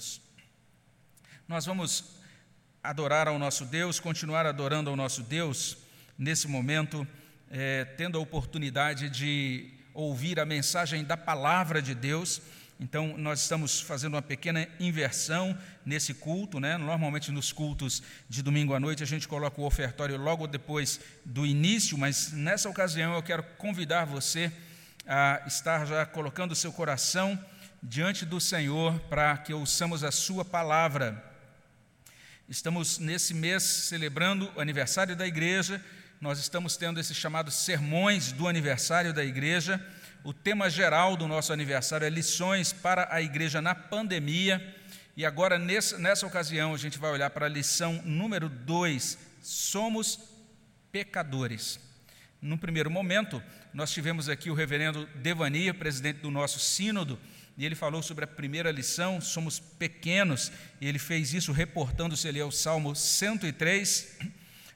Deus. Nós vamos adorar ao nosso Deus, continuar adorando ao nosso Deus nesse momento, é, tendo a oportunidade de ouvir a mensagem da palavra de Deus. Então, nós estamos fazendo uma pequena inversão nesse culto, né? Normalmente nos cultos de domingo à noite a gente coloca o ofertório logo depois do início, mas nessa ocasião eu quero convidar você a estar já colocando o seu coração diante do Senhor para que ouçamos a sua palavra. Estamos nesse mês celebrando o aniversário da igreja, nós estamos tendo esses chamados sermões do aniversário da igreja. O tema geral do nosso aniversário é lições para a igreja na pandemia. E agora, nessa, nessa ocasião, a gente vai olhar para a lição número 2: somos pecadores. No primeiro momento, nós tivemos aqui o reverendo Devania, presidente do nosso sínodo, e ele falou sobre a primeira lição, somos pequenos, e ele fez isso reportando-se ali ao Salmo 103.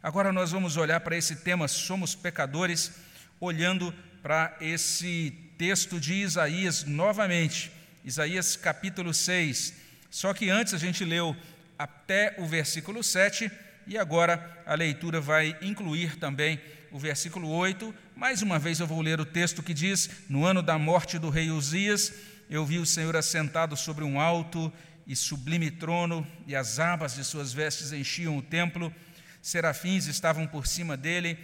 Agora nós vamos olhar para esse tema, somos pecadores, olhando para esse texto de Isaías novamente, Isaías capítulo 6. Só que antes a gente leu até o versículo 7 e agora a leitura vai incluir também o versículo 8. Mais uma vez eu vou ler o texto que diz: No ano da morte do rei Uzias, eu vi o Senhor assentado sobre um alto e sublime trono, e as abas de suas vestes enchiam o templo. Serafins estavam por cima dele,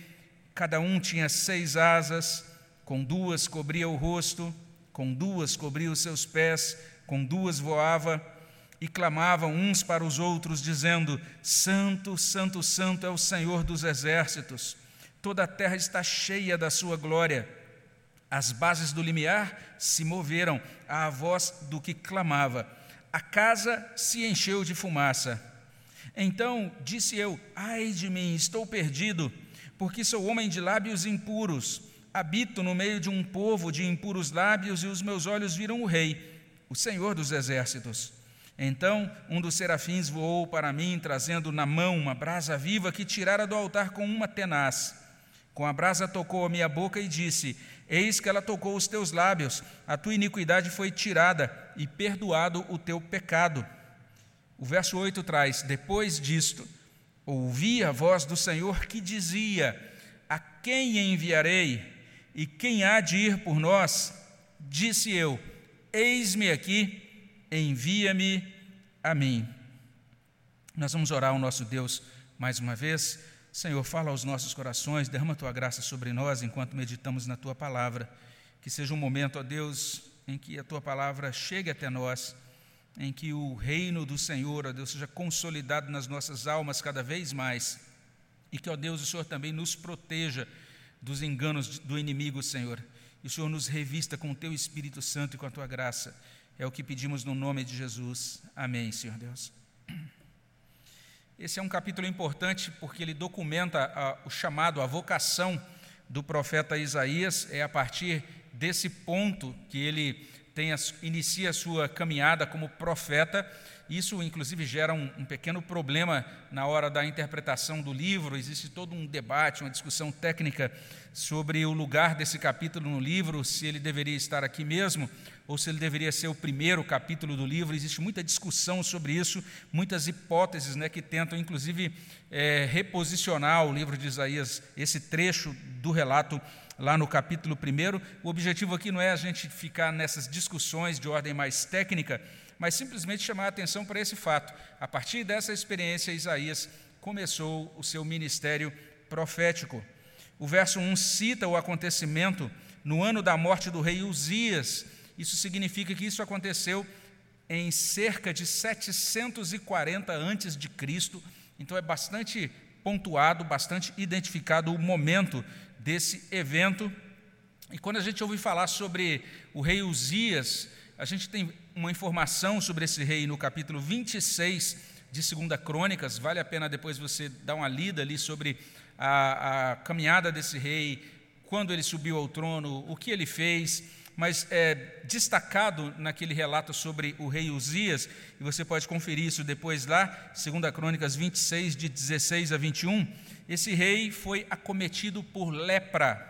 cada um tinha seis asas, com duas cobria o rosto, com duas cobria os seus pés, com duas voava, e clamavam uns para os outros, dizendo: Santo, Santo, Santo é o Senhor dos exércitos, toda a terra está cheia da sua glória. As bases do limiar se moveram à voz do que clamava, a casa se encheu de fumaça. Então disse eu: Ai de mim, estou perdido, porque sou homem de lábios impuros. Habito no meio de um povo de impuros lábios, e os meus olhos viram o Rei, o Senhor dos exércitos. Então um dos serafins voou para mim, trazendo na mão uma brasa viva que tirara do altar com uma tenaz. Com a brasa tocou a minha boca e disse: Eis que ela tocou os teus lábios, a tua iniquidade foi tirada e perdoado o teu pecado. O verso 8 traz: Depois disto, ouvi a voz do Senhor que dizia: A quem enviarei? E quem há de ir por nós? Disse eu: Eis-me aqui, envia-me a mim. Nós vamos orar ao nosso Deus mais uma vez. Senhor, fala aos nossos corações, derrama tua graça sobre nós enquanto meditamos na tua palavra. Que seja um momento, ó Deus, em que a tua palavra chegue até nós em que o reino do Senhor, ó Deus, seja consolidado nas nossas almas cada vez mais. E que, ó Deus, o Senhor também nos proteja dos enganos do inimigo, Senhor. E o Senhor nos revista com o teu Espírito Santo e com a tua graça. É o que pedimos no nome de Jesus. Amém, Senhor Deus. Esse é um capítulo importante porque ele documenta a, o chamado, a vocação do profeta Isaías. É a partir desse ponto que ele tem a, inicia a sua caminhada como profeta. Isso, inclusive, gera um, um, pequeno problema na hora da interpretação do livro. Existe todo um debate, uma discussão técnica sobre o lugar desse capítulo no livro, se ele deveria estar aqui mesmo ou se ele deveria ser o primeiro capítulo do livro. Existe muita discussão sobre isso, muitas hipóteses né, que tentam, inclusive, é, reposicionar o livro de Isaías, esse trecho do relato lá no capítulo 1. O objetivo aqui não é a gente ficar nessas discussões de ordem mais técnica, mas simplesmente chamar a atenção para esse fato. A partir dessa experiência, Isaías começou o seu ministério profético. O verso 1 cita o acontecimento no ano da morte do rei Uzias. Isso significa que isso aconteceu em cerca de 740 antes de Cristo. Então é bastante pontuado, bastante identificado o momento desse evento. E quando a gente ouve falar sobre o rei Uzias, a gente tem uma informação sobre esse rei no capítulo 26 de 2 Crônicas, vale a pena depois você dar uma lida ali sobre a, a caminhada desse rei, quando ele subiu ao trono, o que ele fez mas é destacado naquele relato sobre o rei Uzias, e você pode conferir isso depois lá, 2 Crônicas 26, de 16 a 21, esse rei foi acometido por lepra,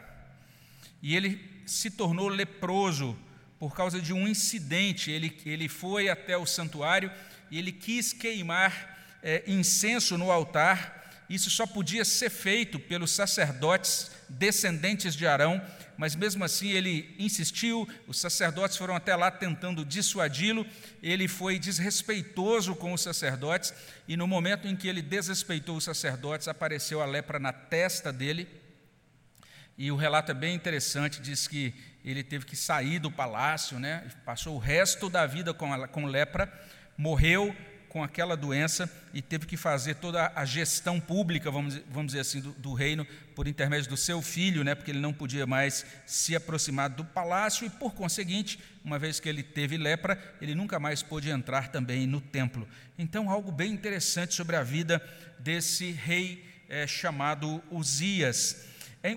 e ele se tornou leproso por causa de um incidente. Ele, ele foi até o santuário e ele quis queimar é, incenso no altar. Isso só podia ser feito pelos sacerdotes descendentes de Arão, mas mesmo assim ele insistiu, os sacerdotes foram até lá tentando dissuadi-lo, ele foi desrespeitoso com os sacerdotes, e no momento em que ele desrespeitou os sacerdotes, apareceu a lepra na testa dele. E o relato é bem interessante, diz que ele teve que sair do palácio, né? passou o resto da vida com, a, com lepra, morreu com aquela doença e teve que fazer toda a gestão pública, vamos, vamos dizer assim, do, do, reino por intermédio do seu filho, né, porque ele não podia mais se aproximar do palácio e, por conseguinte, uma vez que ele teve lepra, ele nunca mais pôde entrar também no templo. Então, algo bem interessante sobre a vida desse rei é, chamado Uzias.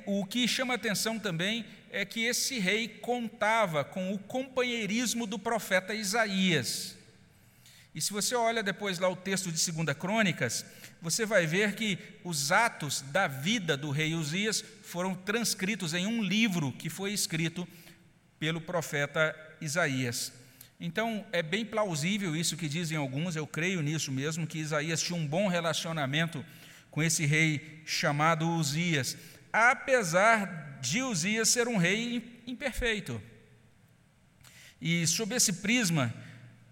O que chama atenção também é que esse rei contava com o companheirismo do profeta Isaías. E se você olha depois lá o texto de 2 Crônicas, você vai ver que os atos da vida do rei Uzias foram transcritos em um livro que foi escrito pelo profeta Isaías. Então, é bem plausível isso que dizem alguns, eu creio nisso mesmo, que Isaías tinha um bom relacionamento com esse rei chamado Uzias, apesar de Uzias ser um rei imperfeito. E sob esse prisma,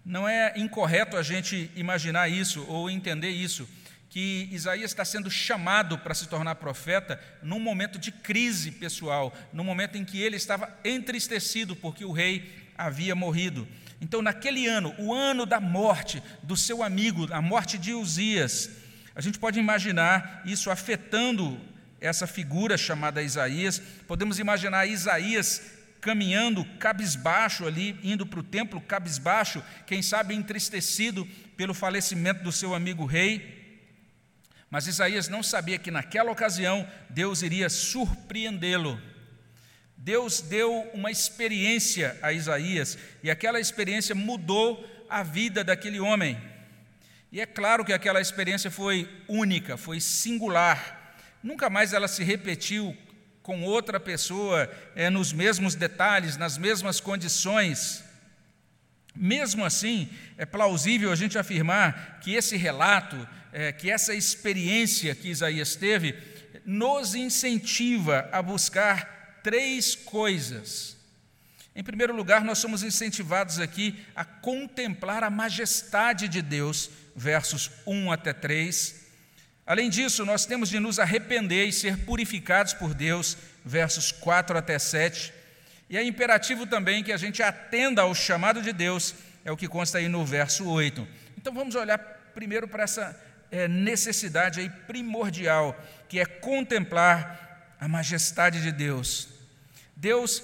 não é incorreto a gente imaginar isso ou entender isso, que Isaías está sendo chamado para se tornar profeta num momento de crise pessoal, num momento em que ele estava entristecido porque o rei havia morrido. Então, naquele ano, o ano da morte do seu amigo, a morte de Uzias, a gente pode imaginar isso afetando essa figura chamada Isaías. Podemos imaginar Isaías caminhando cabisbaixo ali, indo para o templo cabisbaixo, quem sabe entristecido pelo falecimento do seu amigo rei. Mas Isaías não sabia que naquela ocasião Deus iria surpreendê-lo. Deus deu uma experiência a Isaías e aquela experiência mudou a vida daquele homem. E é claro que aquela experiência foi única, foi singular. Nunca mais ela se repetiu com outra pessoa é, nos mesmos detalhes, nas mesmas condições. Mesmo assim, é plausível a gente afirmar que esse relato, é, que essa experiência que Isaías teve, nos incentiva a buscar três coisas. Em primeiro lugar, nós somos incentivados aqui a contemplar a majestade de Deus, versos 1 até 3. Além disso, nós temos de nos arrepender e ser purificados por Deus, versos 4 até 7. E é imperativo também que a gente atenda ao chamado de Deus, é o que consta aí no verso 8. Então vamos olhar primeiro para essa é, necessidade aí primordial, que é contemplar a majestade de Deus. Deus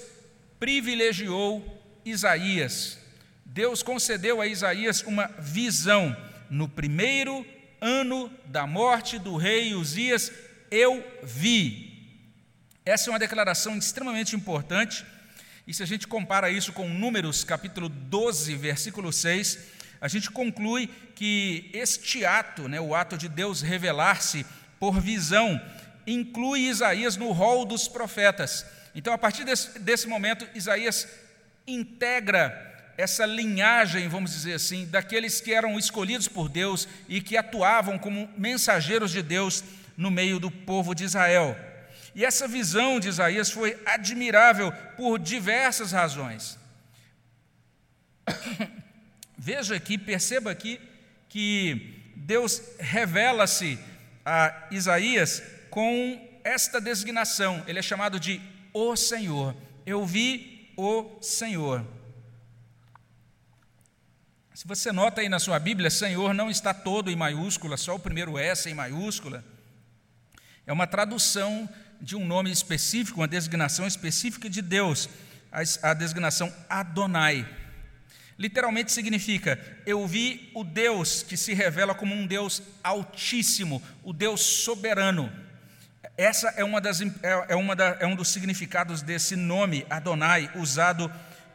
privilegiou Isaías. Deus concedeu a Isaías uma visão no primeiro ano da morte do rei Uzias, eu vi. Essa é uma declaração extremamente importante, e se a gente compara isso com Números capítulo 12, versículo 6, a gente conclui que este ato, né, o ato de Deus revelar-se por visão, inclui Isaías no rol dos profetas. Então, a partir desse, desse momento, Isaías integra essa linhagem, vamos dizer assim, daqueles que eram escolhidos por Deus e que atuavam como mensageiros de Deus no meio do povo de Israel. E essa visão de Isaías foi admirável por diversas razões. Veja aqui, perceba aqui que Deus revela-se a Isaías com esta designação. Ele é chamado de o Senhor. Eu vi o Senhor. Se você nota aí na sua Bíblia, Senhor não está todo em maiúscula, só o primeiro S em maiúscula. É uma tradução de um nome específico, uma designação específica de Deus, a designação Adonai. Literalmente significa: eu vi o Deus que se revela como um Deus altíssimo, o Deus soberano. Essa é, uma das, é, é uma da, é um dos significados desse nome, Adonai, usado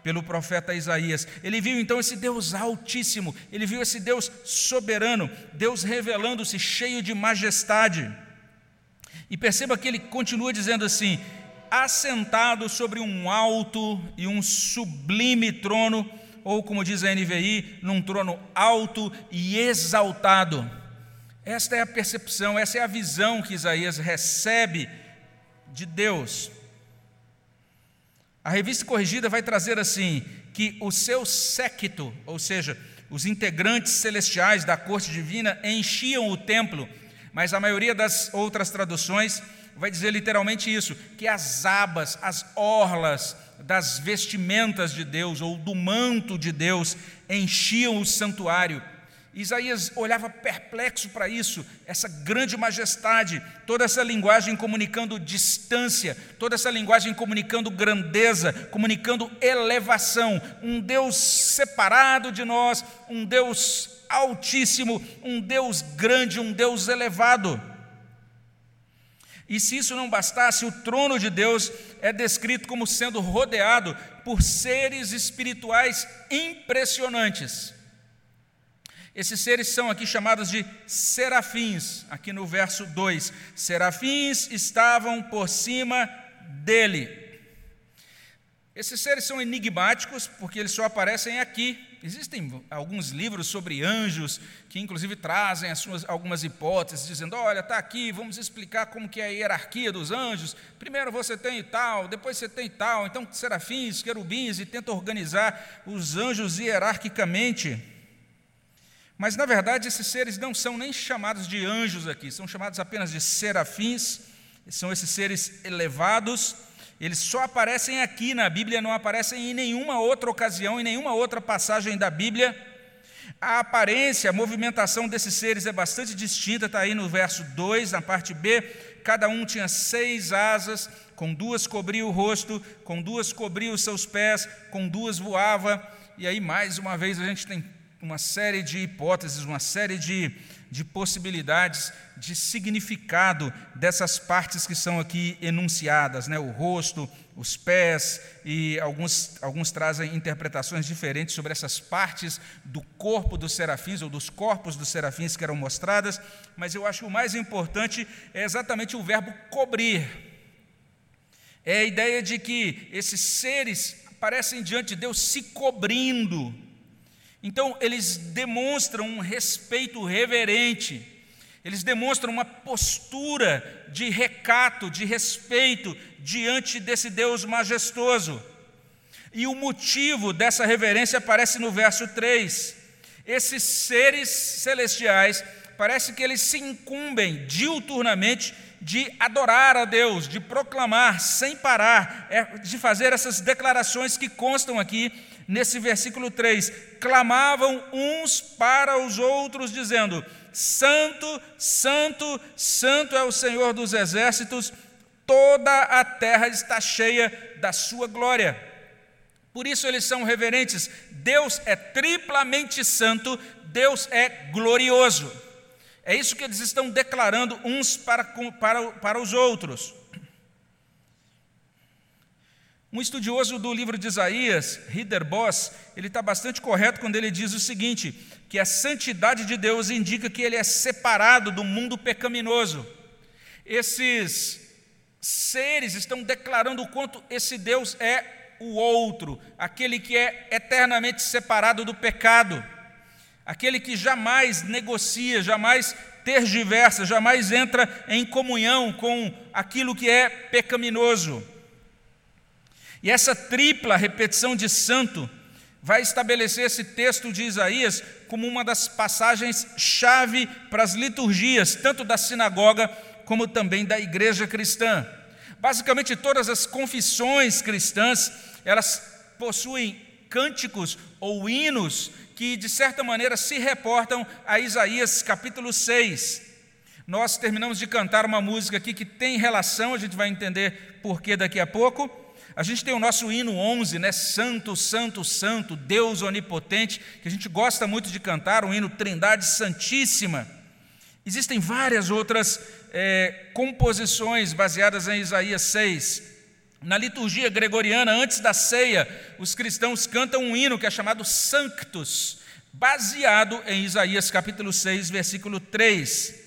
pelo profeta Isaías. Ele viu então esse Deus altíssimo, ele viu esse Deus soberano, Deus revelando-se cheio de majestade. E perceba que ele continua dizendo assim: assentado sobre um alto e um sublime trono, ou como diz a NVI, num trono alto e exaltado. Esta é a percepção, essa é a visão que Isaías recebe de Deus. A revista corrigida vai trazer assim: que o seu séquito, ou seja, os integrantes celestiais da corte divina, enchiam o templo, mas a maioria das outras traduções vai dizer literalmente isso: que as abas, as orlas das vestimentas de Deus ou do manto de Deus enchiam o santuário. Isaías olhava perplexo para isso, essa grande majestade, toda essa linguagem comunicando distância, toda essa linguagem comunicando grandeza, comunicando elevação, um Deus separado de nós, um Deus altíssimo, um Deus grande, um Deus elevado. E se isso não bastasse, o trono de Deus é descrito como sendo rodeado por seres espirituais impressionantes. Esses seres são aqui chamados de serafins, aqui no verso 2. Serafins estavam por cima dele. Esses seres são enigmáticos porque eles só aparecem aqui. Existem alguns livros sobre anjos que, inclusive, trazem as suas, algumas hipóteses, dizendo: olha, está aqui, vamos explicar como que é a hierarquia dos anjos. Primeiro você tem tal, depois você tem tal. Então, serafins, querubins, e tenta organizar os anjos hierarquicamente. Mas, na verdade, esses seres não são nem chamados de anjos aqui, são chamados apenas de serafins, são esses seres elevados. Eles só aparecem aqui na Bíblia, não aparecem em nenhuma outra ocasião, em nenhuma outra passagem da Bíblia. A aparência, a movimentação desses seres é bastante distinta, está aí no verso 2, na parte B. Cada um tinha seis asas, com duas cobria o rosto, com duas cobria os seus pés, com duas voava. E aí, mais uma vez, a gente tem uma série de hipóteses, uma série de, de possibilidades de significado dessas partes que são aqui enunciadas, né? o rosto, os pés, e alguns, alguns trazem interpretações diferentes sobre essas partes do corpo dos serafins, ou dos corpos dos serafins que eram mostradas, mas eu acho que o mais importante é exatamente o verbo cobrir. É a ideia de que esses seres aparecem diante de Deus se cobrindo, então, eles demonstram um respeito reverente, eles demonstram uma postura de recato, de respeito diante desse Deus majestoso. E o motivo dessa reverência aparece no verso 3. Esses seres celestiais, parece que eles se incumbem diuturnamente de adorar a Deus, de proclamar sem parar, é, de fazer essas declarações que constam aqui nesse versículo 3, clamavam uns para os outros, dizendo: Santo, Santo, Santo é o Senhor dos exércitos, toda a terra está cheia da sua glória. Por isso eles são reverentes. Deus é triplamente santo, Deus é glorioso. É isso que eles estão declarando uns para, para, para os outros. Um estudioso do livro de Isaías, Rider Boss, ele está bastante correto quando ele diz o seguinte: que a santidade de Deus indica que ele é separado do mundo pecaminoso. Esses seres estão declarando o quanto esse Deus é o outro, aquele que é eternamente separado do pecado, aquele que jamais negocia, jamais tergiversa, jamais entra em comunhão com aquilo que é pecaminoso. E essa tripla repetição de santo vai estabelecer esse texto de Isaías como uma das passagens chave para as liturgias, tanto da sinagoga como também da igreja cristã. Basicamente todas as confissões cristãs, elas possuem cânticos ou hinos que de certa maneira se reportam a Isaías capítulo 6. Nós terminamos de cantar uma música aqui que tem relação, a gente vai entender por que daqui a pouco a gente tem o nosso hino 11, né? Santo, Santo, Santo, Deus onipotente, que a gente gosta muito de cantar, o hino Trindade Santíssima. Existem várias outras é, composições baseadas em Isaías 6. Na liturgia gregoriana, antes da ceia, os cristãos cantam um hino que é chamado Sanctus, baseado em Isaías capítulo 6, versículo 3.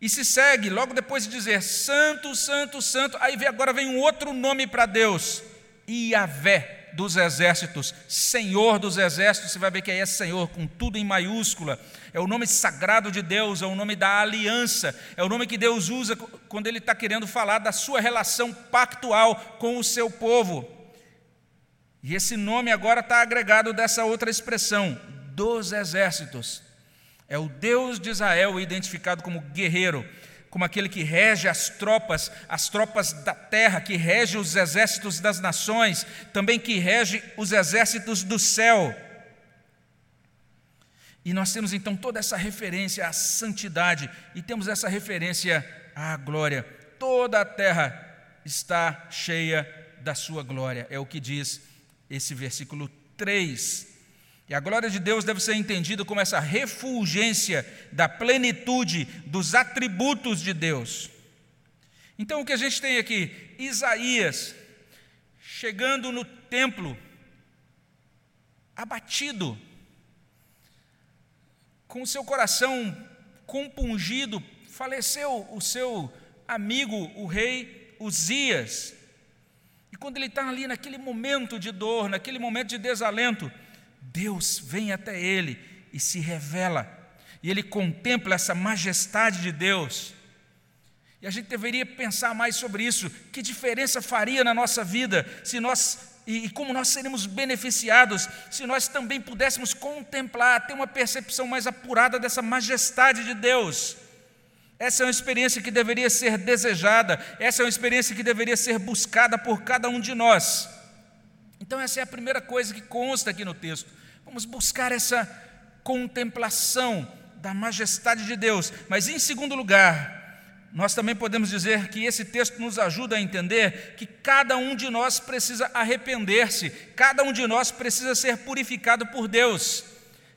E se segue, logo depois de dizer santo, santo, santo, aí agora vem um outro nome para Deus, Iavé, dos exércitos, Senhor dos exércitos, você vai ver que aí é Senhor, com tudo em maiúscula, é o nome sagrado de Deus, é o nome da aliança, é o nome que Deus usa quando Ele está querendo falar da sua relação pactual com o seu povo. E esse nome agora está agregado dessa outra expressão, dos exércitos. É o Deus de Israel identificado como guerreiro, como aquele que rege as tropas, as tropas da terra, que rege os exércitos das nações, também que rege os exércitos do céu. E nós temos então toda essa referência à santidade e temos essa referência à glória. Toda a terra está cheia da sua glória, é o que diz esse versículo 3. E a glória de Deus deve ser entendida como essa refulgência da plenitude dos atributos de Deus. Então o que a gente tem aqui? Isaías chegando no templo, abatido, com o seu coração compungido, faleceu o seu amigo, o rei Uzias. E quando ele está ali naquele momento de dor, naquele momento de desalento, Deus vem até ele e se revela, e ele contempla essa majestade de Deus. E a gente deveria pensar mais sobre isso. Que diferença faria na nossa vida se nós e, como nós seremos beneficiados se nós também pudéssemos contemplar, ter uma percepção mais apurada dessa majestade de Deus. Essa é uma experiência que deveria ser desejada, essa é uma experiência que deveria ser buscada por cada um de nós. Então, essa é a primeira coisa que consta aqui no texto. Vamos buscar essa contemplação da majestade de Deus. Mas, em segundo lugar, nós também podemos dizer que esse texto nos ajuda a entender que cada um de nós precisa arrepender-se, cada um de nós precisa ser purificado por Deus.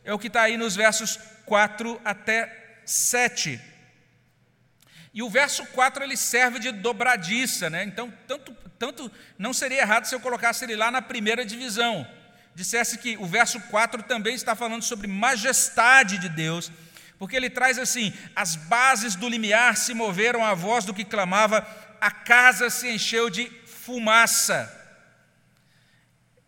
É o que está aí nos versos 4 até 7. E o verso 4 ele serve de dobradiça, né? Então, tanto, tanto não seria errado se eu colocasse ele lá na primeira divisão. Dissesse que o verso 4 também está falando sobre majestade de Deus, porque ele traz assim: as bases do limiar se moveram à voz do que clamava, a casa se encheu de fumaça.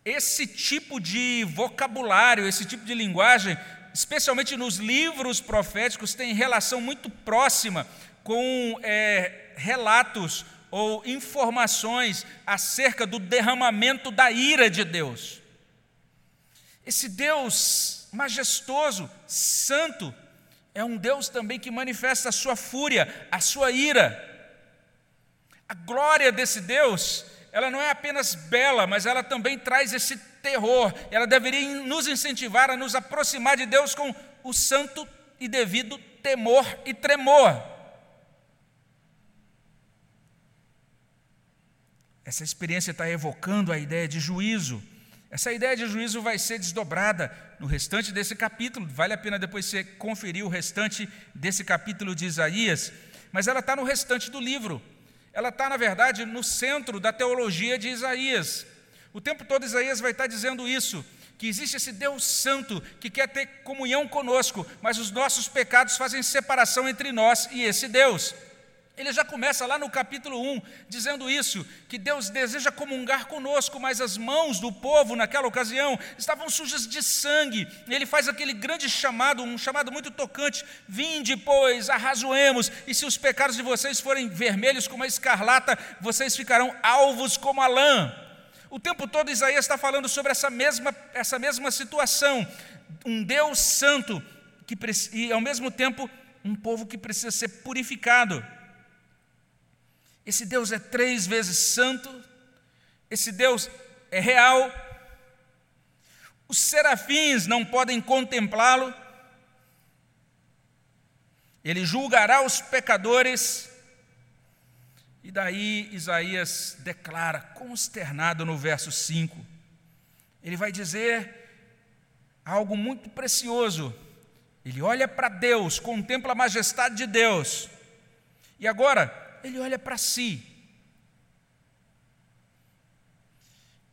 Esse tipo de vocabulário, esse tipo de linguagem, especialmente nos livros proféticos, tem relação muito próxima com é, relatos ou informações acerca do derramamento da ira de Deus. Esse Deus majestoso, santo, é um Deus também que manifesta a sua fúria, a sua ira. A glória desse Deus, ela não é apenas bela, mas ela também traz esse terror. Ela deveria nos incentivar a nos aproximar de Deus com o santo e devido temor e tremor. Essa experiência está evocando a ideia de juízo. Essa ideia de juízo vai ser desdobrada no restante desse capítulo. Vale a pena depois você conferir o restante desse capítulo de Isaías. Mas ela está no restante do livro. Ela está, na verdade, no centro da teologia de Isaías. O tempo todo Isaías vai estar dizendo isso, que existe esse Deus santo que quer ter comunhão conosco, mas os nossos pecados fazem separação entre nós e esse Deus. Ele já começa lá no capítulo 1 dizendo isso, que Deus deseja comungar conosco, mas as mãos do povo naquela ocasião estavam sujas de sangue. Ele faz aquele grande chamado, um chamado muito tocante: Vinde, pois, arrazoemos, e se os pecados de vocês forem vermelhos como a escarlata, vocês ficarão alvos como a lã. O tempo todo Isaías está falando sobre essa mesma, essa mesma situação, um Deus santo que, e ao mesmo tempo um povo que precisa ser purificado. Esse Deus é três vezes santo, esse Deus é real. Os serafins não podem contemplá-lo. Ele julgará os pecadores. E daí Isaías declara, consternado no verso 5, ele vai dizer algo muito precioso. Ele olha para Deus, contempla a majestade de Deus. E agora, ele olha para si.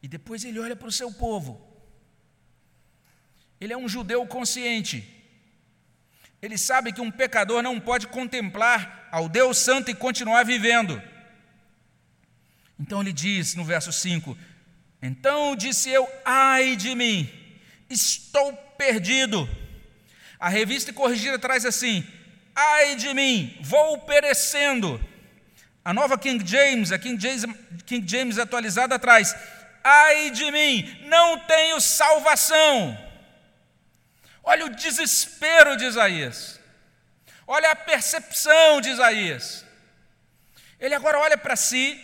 E depois ele olha para o seu povo. Ele é um judeu consciente. Ele sabe que um pecador não pode contemplar ao Deus Santo e continuar vivendo. Então ele diz no verso 5: Então disse eu: Ai de mim, estou perdido. A revista corrigida traz assim: Ai de mim, vou perecendo. A nova King James, a King James, King James atualizada traz: Ai de mim, não tenho salvação. Olha o desespero de Isaías. Olha a percepção de Isaías. Ele agora olha para si,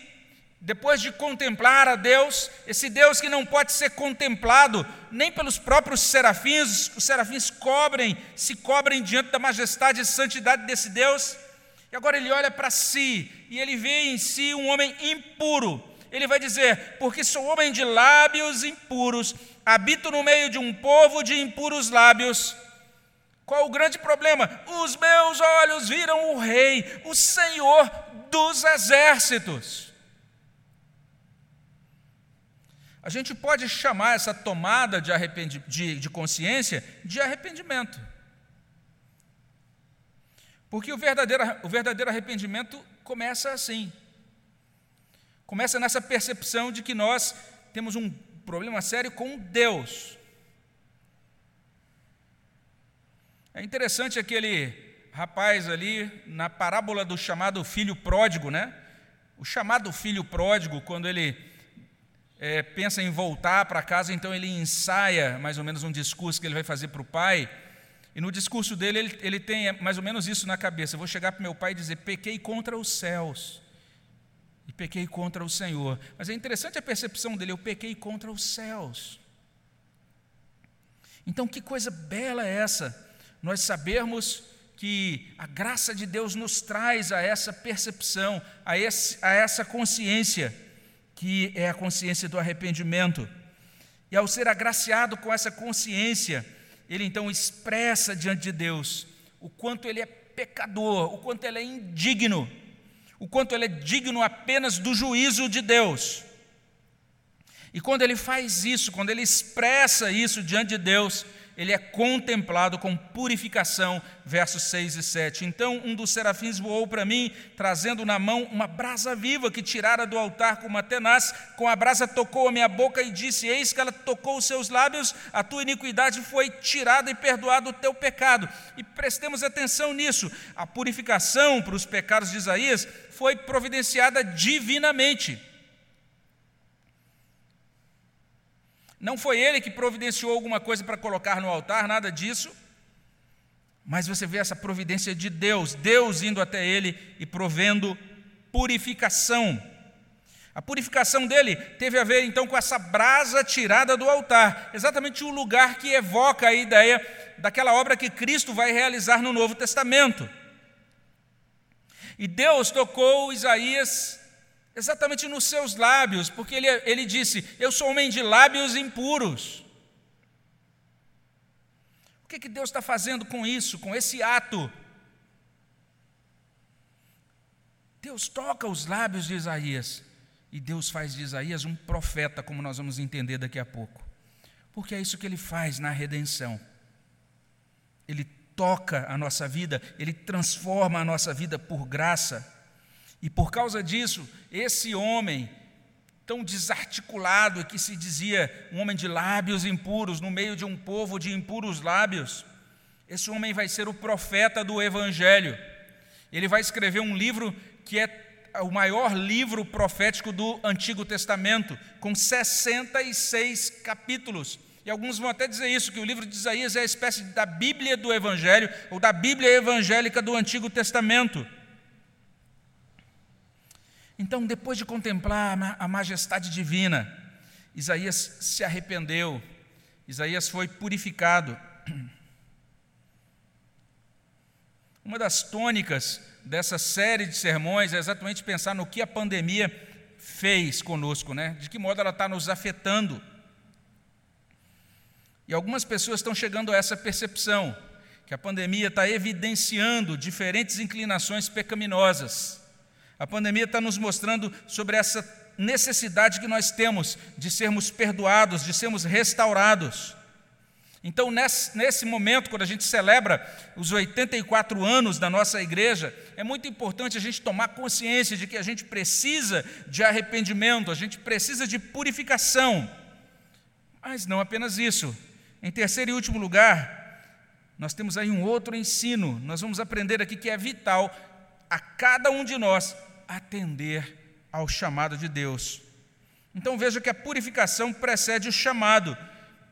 depois de contemplar a Deus, esse Deus que não pode ser contemplado nem pelos próprios serafins, os serafins cobrem, se cobrem diante da majestade e santidade desse Deus. E agora ele olha para si e ele vê em si um homem impuro. Ele vai dizer: Porque sou homem de lábios impuros, habito no meio de um povo de impuros lábios. Qual o grande problema? Os meus olhos viram o Rei, o Senhor dos exércitos. A gente pode chamar essa tomada de, de, de consciência de arrependimento. Porque o verdadeiro, o verdadeiro arrependimento começa assim. Começa nessa percepção de que nós temos um problema sério com Deus. É interessante aquele rapaz ali na parábola do chamado filho pródigo, né? O chamado filho pródigo, quando ele é, pensa em voltar para casa, então ele ensaia mais ou menos um discurso que ele vai fazer para o pai. E no discurso dele, ele, ele tem mais ou menos isso na cabeça: eu vou chegar para meu pai e dizer, pequei contra os céus e pequei contra o Senhor. Mas é interessante a percepção dele: eu pequei contra os céus. Então, que coisa bela é essa? Nós sabermos que a graça de Deus nos traz a essa percepção, a, esse, a essa consciência, que é a consciência do arrependimento. E ao ser agraciado com essa consciência, ele então expressa diante de Deus o quanto ele é pecador, o quanto ele é indigno, o quanto ele é digno apenas do juízo de Deus. E quando ele faz isso, quando ele expressa isso diante de Deus, ele é contemplado com purificação, versos 6 e 7. Então um dos serafins voou para mim, trazendo na mão uma brasa viva que tirara do altar com uma tenaz, com a brasa tocou a minha boca e disse: Eis que ela tocou os seus lábios, a tua iniquidade foi tirada e perdoado o teu pecado. E prestemos atenção nisso, a purificação para os pecados de Isaías foi providenciada divinamente. Não foi ele que providenciou alguma coisa para colocar no altar, nada disso. Mas você vê essa providência de Deus, Deus indo até ele e provendo purificação. A purificação dele teve a ver então com essa brasa tirada do altar, exatamente o lugar que evoca a ideia daquela obra que Cristo vai realizar no Novo Testamento. E Deus tocou Isaías exatamente nos seus lábios, porque ele, ele disse: Eu sou homem de lábios impuros. O que, que Deus está fazendo com isso, com esse ato? Deus toca os lábios de Isaías, e Deus faz de Isaías um profeta, como nós vamos entender daqui a pouco, porque é isso que ele faz na redenção. Ele toca a nossa vida, ele transforma a nossa vida por graça. E por causa disso, esse homem tão desarticulado que se dizia um homem de lábios impuros, no meio de um povo de impuros lábios, esse homem vai ser o profeta do Evangelho. Ele vai escrever um livro que é o maior livro profético do Antigo Testamento, com 66 capítulos. E alguns vão até dizer isso, que o livro de Isaías é a espécie da Bíblia do Evangelho, ou da Bíblia evangélica do Antigo Testamento. Então, depois de contemplar a majestade divina, Isaías se arrependeu, Isaías foi purificado. Uma das tônicas dessa série de sermões é exatamente pensar no que a pandemia fez conosco, né? de que modo ela está nos afetando. E algumas pessoas estão chegando a essa percepção, que a pandemia está evidenciando diferentes inclinações pecaminosas. A pandemia está nos mostrando sobre essa necessidade que nós temos de sermos perdoados, de sermos restaurados. Então, nesse, nesse, momento, quando a gente celebra os 84 anos da nossa igreja, é muito importante a gente tomar consciência de que a gente precisa de arrependimento, a gente precisa de purificação. Mas não apenas isso. Em terceiro e último lugar, nós temos aí um outro ensino. Nós vamos aprender aqui que é vital a cada um de nós atender ao chamado de Deus. Então veja que a purificação precede o chamado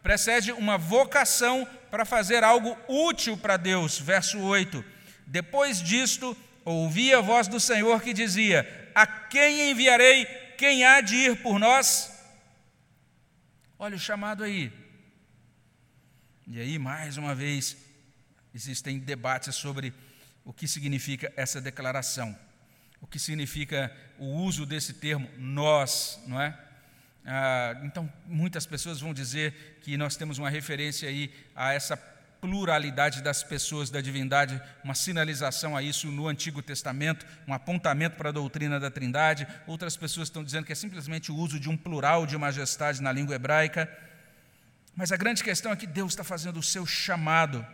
precede uma vocação para fazer algo útil para Deus. Verso 8. Depois disto, ouvi a voz do Senhor que dizia: A quem enviarei? Quem há de ir por nós? Olha o chamado aí. E aí, mais uma vez, existem debates sobre o que significa essa declaração, o que significa o uso desse termo nós, não é? Ah, então, muitas pessoas vão dizer que nós temos uma referência aí a essa pluralidade das pessoas da divindade, uma sinalização a isso no Antigo Testamento, um apontamento para a doutrina da Trindade. Outras pessoas estão dizendo que é simplesmente o uso de um plural de majestade na língua hebraica. Mas a grande questão é que Deus está fazendo o seu chamado.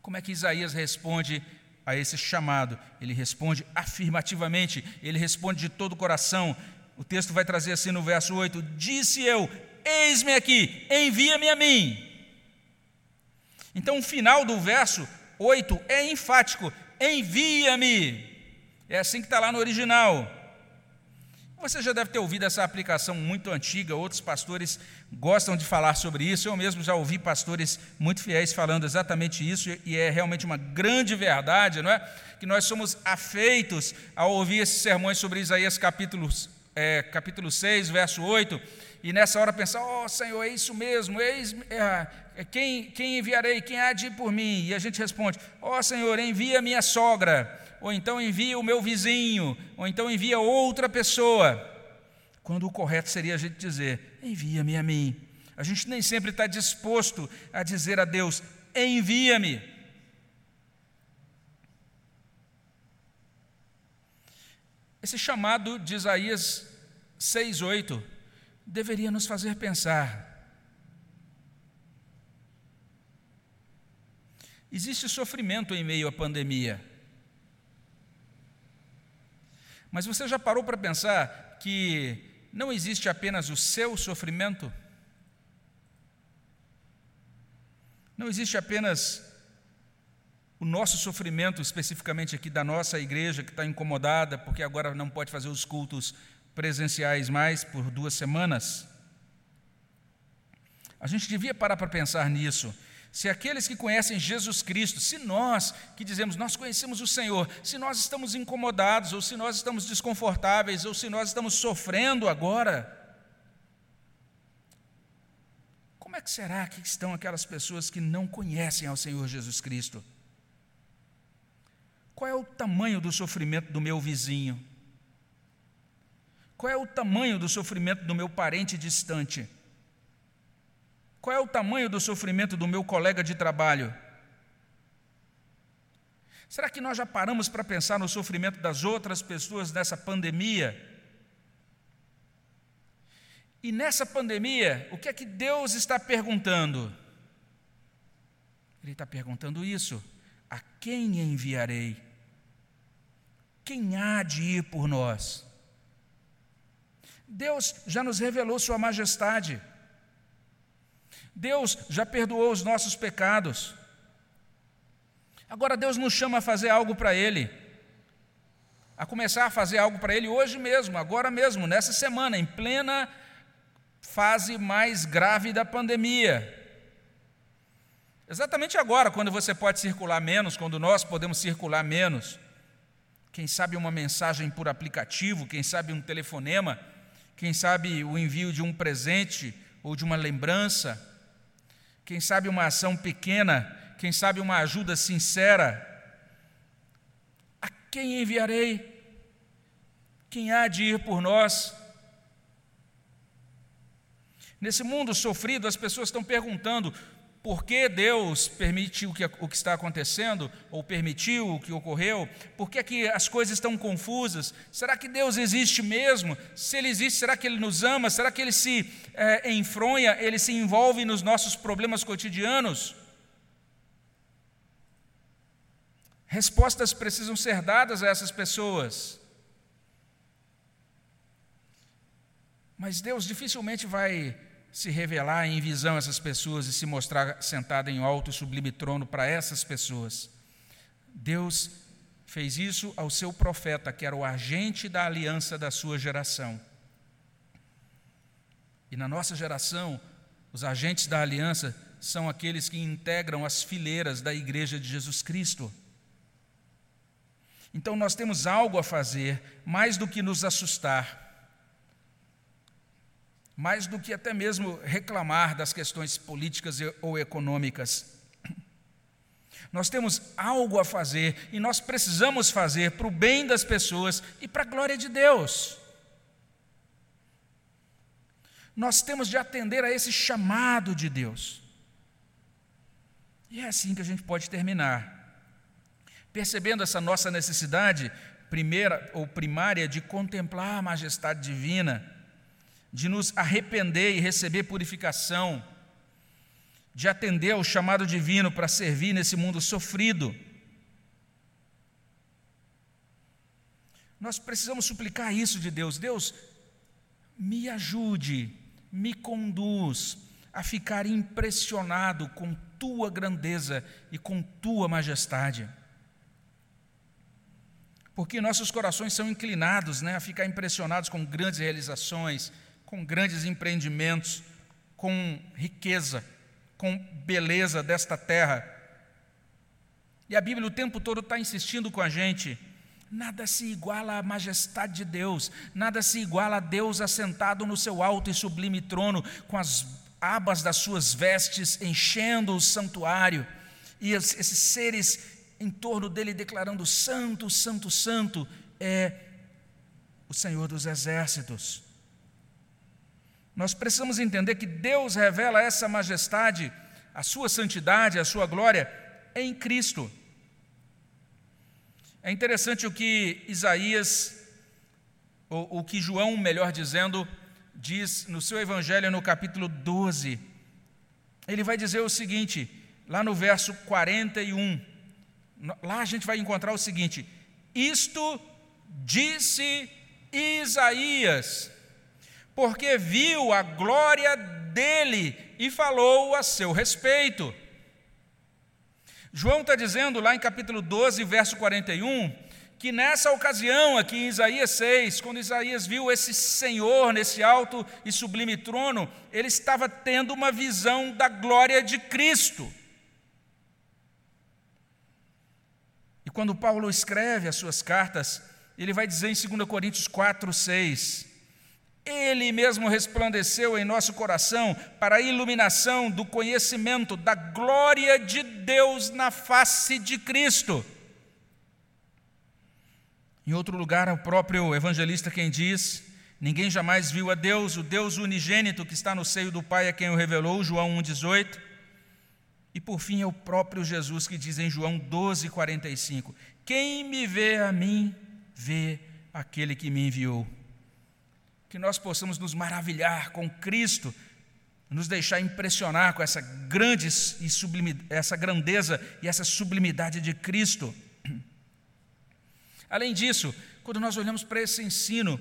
Como é que Isaías responde a esse chamado? Ele responde afirmativamente, ele responde de todo o coração, o texto vai trazer assim no verso 8: Disse eu, eis-me aqui, envia-me a mim. Então, o final do verso 8 é enfático: envia-me. É assim que está lá no original. Você já deve ter ouvido essa aplicação muito antiga, outros pastores gostam de falar sobre isso. Eu mesmo já ouvi pastores muito fiéis falando exatamente isso, e é realmente uma grande verdade, não é? Que nós somos afeitos a ouvir esses sermões sobre Isaías capítulo é, capítulo 6, verso 8, e nessa hora pensar, ó oh, Senhor, é isso mesmo, é, é, quem, quem enviarei, quem há de ir por mim? E a gente responde, ó oh, Senhor, envia minha sogra, ou então envia o meu vizinho, ou então envia outra pessoa. Quando o correto seria a gente dizer, envia-me a mim. A gente nem sempre está disposto a dizer a Deus, envia-me. Esse chamado de Isaías 6,8 deveria nos fazer pensar. Existe sofrimento em meio à pandemia. Mas você já parou para pensar que não existe apenas o seu sofrimento? Não existe apenas o nosso sofrimento, especificamente aqui da nossa igreja, que está incomodada porque agora não pode fazer os cultos presenciais mais por duas semanas. A gente devia parar para pensar nisso. Se aqueles que conhecem Jesus Cristo, se nós que dizemos nós conhecemos o Senhor, se nós estamos incomodados, ou se nós estamos desconfortáveis, ou se nós estamos sofrendo agora, como é que será que estão aquelas pessoas que não conhecem ao Senhor Jesus Cristo? Qual é o tamanho do sofrimento do meu vizinho? Qual é o tamanho do sofrimento do meu parente distante? Qual é o tamanho do sofrimento do meu colega de trabalho? Será que nós já paramos para pensar no sofrimento das outras pessoas nessa pandemia? E nessa pandemia, o que é que Deus está perguntando? Ele está perguntando isso: a quem enviarei? Quem há de ir por nós? Deus já nos revelou Sua majestade. Deus já perdoou os nossos pecados. Agora Deus nos chama a fazer algo para Ele, a começar a fazer algo para Ele hoje mesmo, agora mesmo, nessa semana, em plena fase mais grave da pandemia. Exatamente agora, quando você pode circular menos, quando nós podemos circular menos quem sabe uma mensagem por aplicativo, quem sabe um telefonema, quem sabe o envio de um presente ou de uma lembrança, quem sabe uma ação pequena, quem sabe uma ajuda sincera. A quem enviarei? Quem há de ir por nós? Nesse mundo sofrido, as pessoas estão perguntando: por que Deus permitiu que, o que está acontecendo, ou permitiu o que ocorreu, por que, que as coisas estão confusas, será que Deus existe mesmo? Se Ele existe, será que Ele nos ama? Será que Ele se é, enfronha, Ele se envolve nos nossos problemas cotidianos? Respostas precisam ser dadas a essas pessoas. Mas Deus dificilmente vai se revelar em visão a essas pessoas e se mostrar sentado em alto e sublime trono para essas pessoas. Deus fez isso ao seu profeta, que era o agente da aliança da sua geração. E na nossa geração, os agentes da aliança são aqueles que integram as fileiras da igreja de Jesus Cristo. Então nós temos algo a fazer, mais do que nos assustar mais do que até mesmo reclamar das questões políticas ou econômicas. Nós temos algo a fazer e nós precisamos fazer para o bem das pessoas e para a glória de Deus. Nós temos de atender a esse chamado de Deus. E é assim que a gente pode terminar. Percebendo essa nossa necessidade primeira ou primária de contemplar a majestade divina, de nos arrepender e receber purificação, de atender ao chamado divino para servir nesse mundo sofrido. Nós precisamos suplicar isso de Deus. Deus, me ajude, me conduz a ficar impressionado com tua grandeza e com tua majestade. Porque nossos corações são inclinados né, a ficar impressionados com grandes realizações, com grandes empreendimentos, com riqueza, com beleza desta terra. E a Bíblia o tempo todo está insistindo com a gente. Nada se iguala à majestade de Deus, nada se iguala a Deus assentado no seu alto e sublime trono, com as abas das suas vestes enchendo o santuário, e esses seres em torno dele declarando: Santo, Santo, Santo é o Senhor dos exércitos. Nós precisamos entender que Deus revela essa majestade, a sua santidade, a sua glória em Cristo. É interessante o que Isaías, ou o que João, melhor dizendo, diz no seu evangelho no capítulo 12. Ele vai dizer o seguinte, lá no verso 41. Lá a gente vai encontrar o seguinte: Isto disse Isaías porque viu a glória dele e falou a seu respeito. João está dizendo lá em capítulo 12, verso 41, que nessa ocasião, aqui em Isaías 6, quando Isaías viu esse Senhor nesse alto e sublime trono, ele estava tendo uma visão da glória de Cristo. E quando Paulo escreve as suas cartas, ele vai dizer em 2 Coríntios 4, 6, ele mesmo resplandeceu em nosso coração para a iluminação do conhecimento da glória de Deus na face de Cristo. Em outro lugar, é o próprio evangelista quem diz: Ninguém jamais viu a Deus, o Deus unigênito que está no seio do Pai, a quem o revelou, João 1,18. E por fim é o próprio Jesus que diz em João 12,45: Quem me vê a mim, vê aquele que me enviou que nós possamos nos maravilhar com Cristo, nos deixar impressionar com essa grande e sublime, essa grandeza e essa sublimidade de Cristo. Além disso, quando nós olhamos para esse ensino,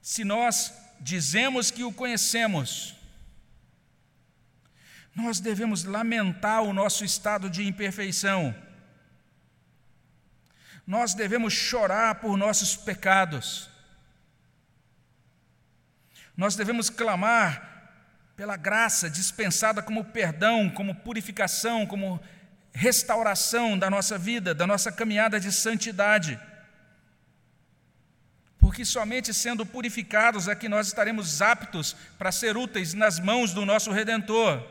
se nós dizemos que o conhecemos, nós devemos lamentar o nosso estado de imperfeição. Nós devemos chorar por nossos pecados. Nós devemos clamar pela graça dispensada como perdão, como purificação, como restauração da nossa vida, da nossa caminhada de santidade. Porque somente sendo purificados é que nós estaremos aptos para ser úteis nas mãos do nosso Redentor.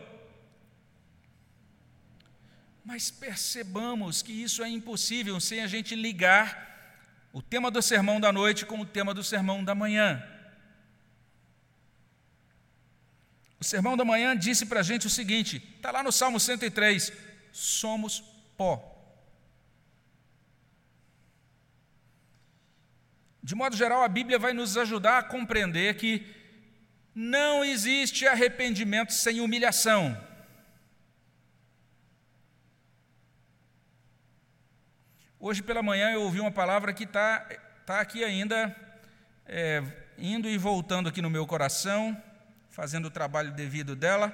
Mas percebamos que isso é impossível sem a gente ligar o tema do sermão da noite com o tema do sermão da manhã. O sermão da manhã disse para a gente o seguinte: está lá no Salmo 103: somos pó. De modo geral, a Bíblia vai nos ajudar a compreender que não existe arrependimento sem humilhação. Hoje pela manhã eu ouvi uma palavra que está tá aqui ainda, é, indo e voltando aqui no meu coração, fazendo o trabalho devido dela.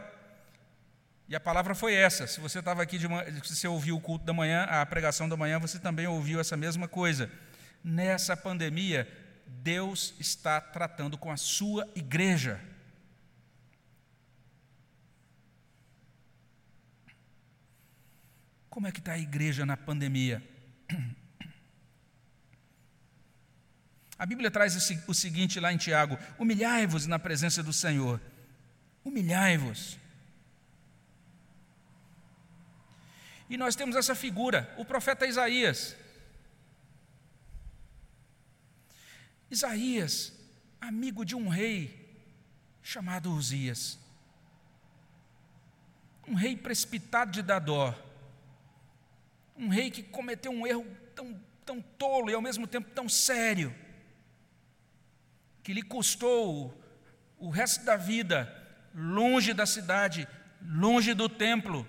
E a palavra foi essa. Se você estava aqui, de se você ouviu o culto da manhã, a pregação da manhã, você também ouviu essa mesma coisa. Nessa pandemia, Deus está tratando com a sua igreja. Como é que está a igreja na pandemia? A Bíblia traz o seguinte lá em Tiago: humilhai-vos na presença do Senhor. Humilhai-vos. E nós temos essa figura, o profeta Isaías. Isaías, amigo de um rei chamado Uzias. Um rei precipitado de Dadó. Um rei que cometeu um erro tão, tão tolo e ao mesmo tempo tão sério, que lhe custou o resto da vida longe da cidade, longe do templo.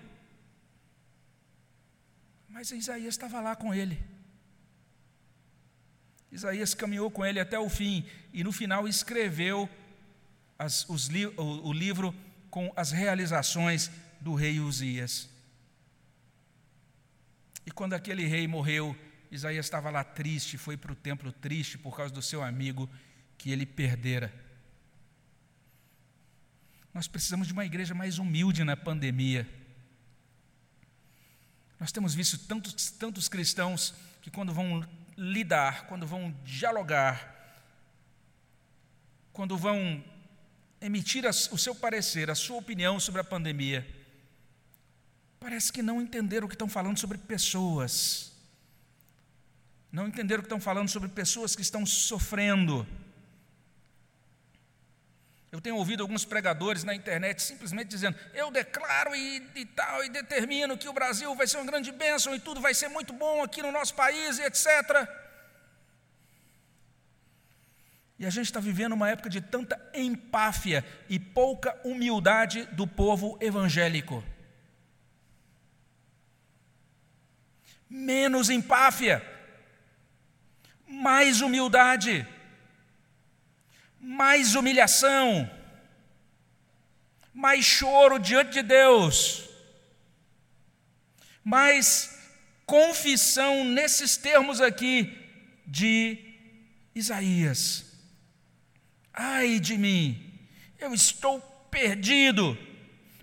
Mas Isaías estava lá com ele. Isaías caminhou com ele até o fim e no final escreveu as, o, o livro com as realizações do rei Uzias. E quando aquele rei morreu, Isaías estava lá triste, foi para o templo triste por causa do seu amigo que ele perdera. Nós precisamos de uma igreja mais humilde na pandemia. Nós temos visto tantos, tantos cristãos que, quando vão lidar, quando vão dialogar, quando vão emitir o seu parecer, a sua opinião sobre a pandemia, parece que não entenderam o que estão falando sobre pessoas. Não entenderam o que estão falando sobre pessoas que estão sofrendo. Eu tenho ouvido alguns pregadores na internet simplesmente dizendo: eu declaro e, e, tal, e determino que o Brasil vai ser uma grande bênção e tudo vai ser muito bom aqui no nosso país e etc. E a gente está vivendo uma época de tanta empáfia e pouca humildade do povo evangélico. Menos empáfia, mais humildade mais humilhação, mais choro diante de Deus, mais confissão nesses termos aqui de Isaías. Ai de mim, eu estou perdido,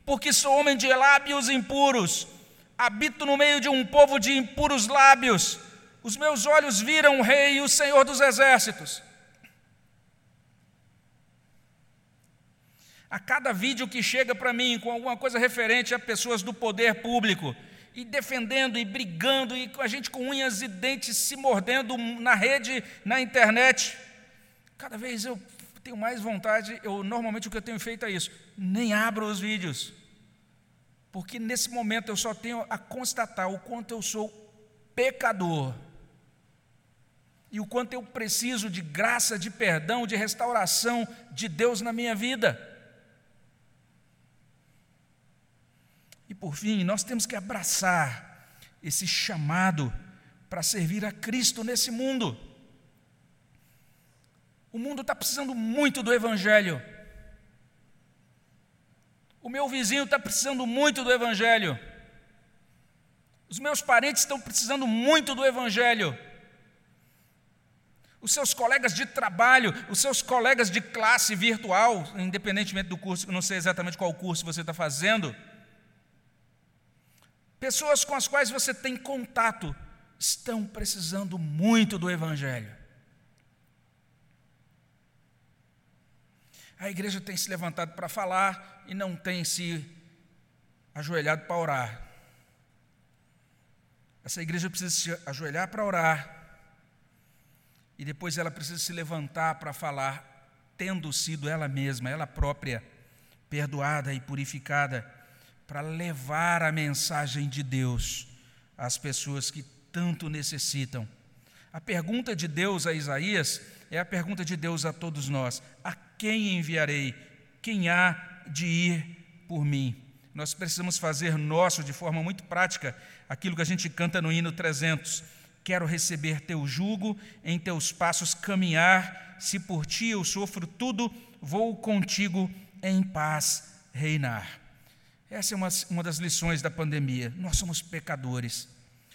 porque sou homem de lábios impuros, habito no meio de um povo de impuros lábios. Os meus olhos viram o Rei e o Senhor dos Exércitos. A cada vídeo que chega para mim com alguma coisa referente a pessoas do poder público, e defendendo e brigando, e a gente com unhas e dentes se mordendo na rede, na internet, cada vez eu tenho mais vontade, eu normalmente o que eu tenho feito é isso, nem abro os vídeos. Porque nesse momento eu só tenho a constatar o quanto eu sou pecador. E o quanto eu preciso de graça, de perdão, de restauração de Deus na minha vida. Por fim, nós temos que abraçar esse chamado para servir a Cristo nesse mundo. O mundo está precisando muito do Evangelho. O meu vizinho está precisando muito do Evangelho. Os meus parentes estão precisando muito do Evangelho. Os seus colegas de trabalho, os seus colegas de classe virtual, independentemente do curso, não sei exatamente qual curso você está fazendo, Pessoas com as quais você tem contato estão precisando muito do Evangelho. A igreja tem se levantado para falar e não tem se ajoelhado para orar. Essa igreja precisa se ajoelhar para orar e depois ela precisa se levantar para falar, tendo sido ela mesma, ela própria, perdoada e purificada, para levar a mensagem de Deus às pessoas que tanto necessitam. A pergunta de Deus a Isaías é a pergunta de Deus a todos nós: a quem enviarei? Quem há de ir por mim? Nós precisamos fazer nosso de forma muito prática aquilo que a gente canta no hino 300. Quero receber teu jugo, em teus passos caminhar, se por ti eu sofro tudo, vou contigo em paz reinar. Essa é uma, uma das lições da pandemia. Nós somos pecadores.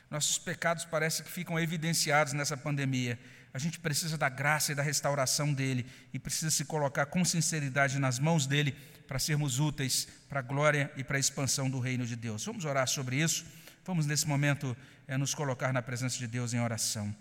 Nossos pecados parecem que ficam evidenciados nessa pandemia. A gente precisa da graça e da restauração dele e precisa se colocar com sinceridade nas mãos dele para sermos úteis para a glória e para a expansão do reino de Deus. Vamos orar sobre isso. Vamos nesse momento é, nos colocar na presença de Deus em oração.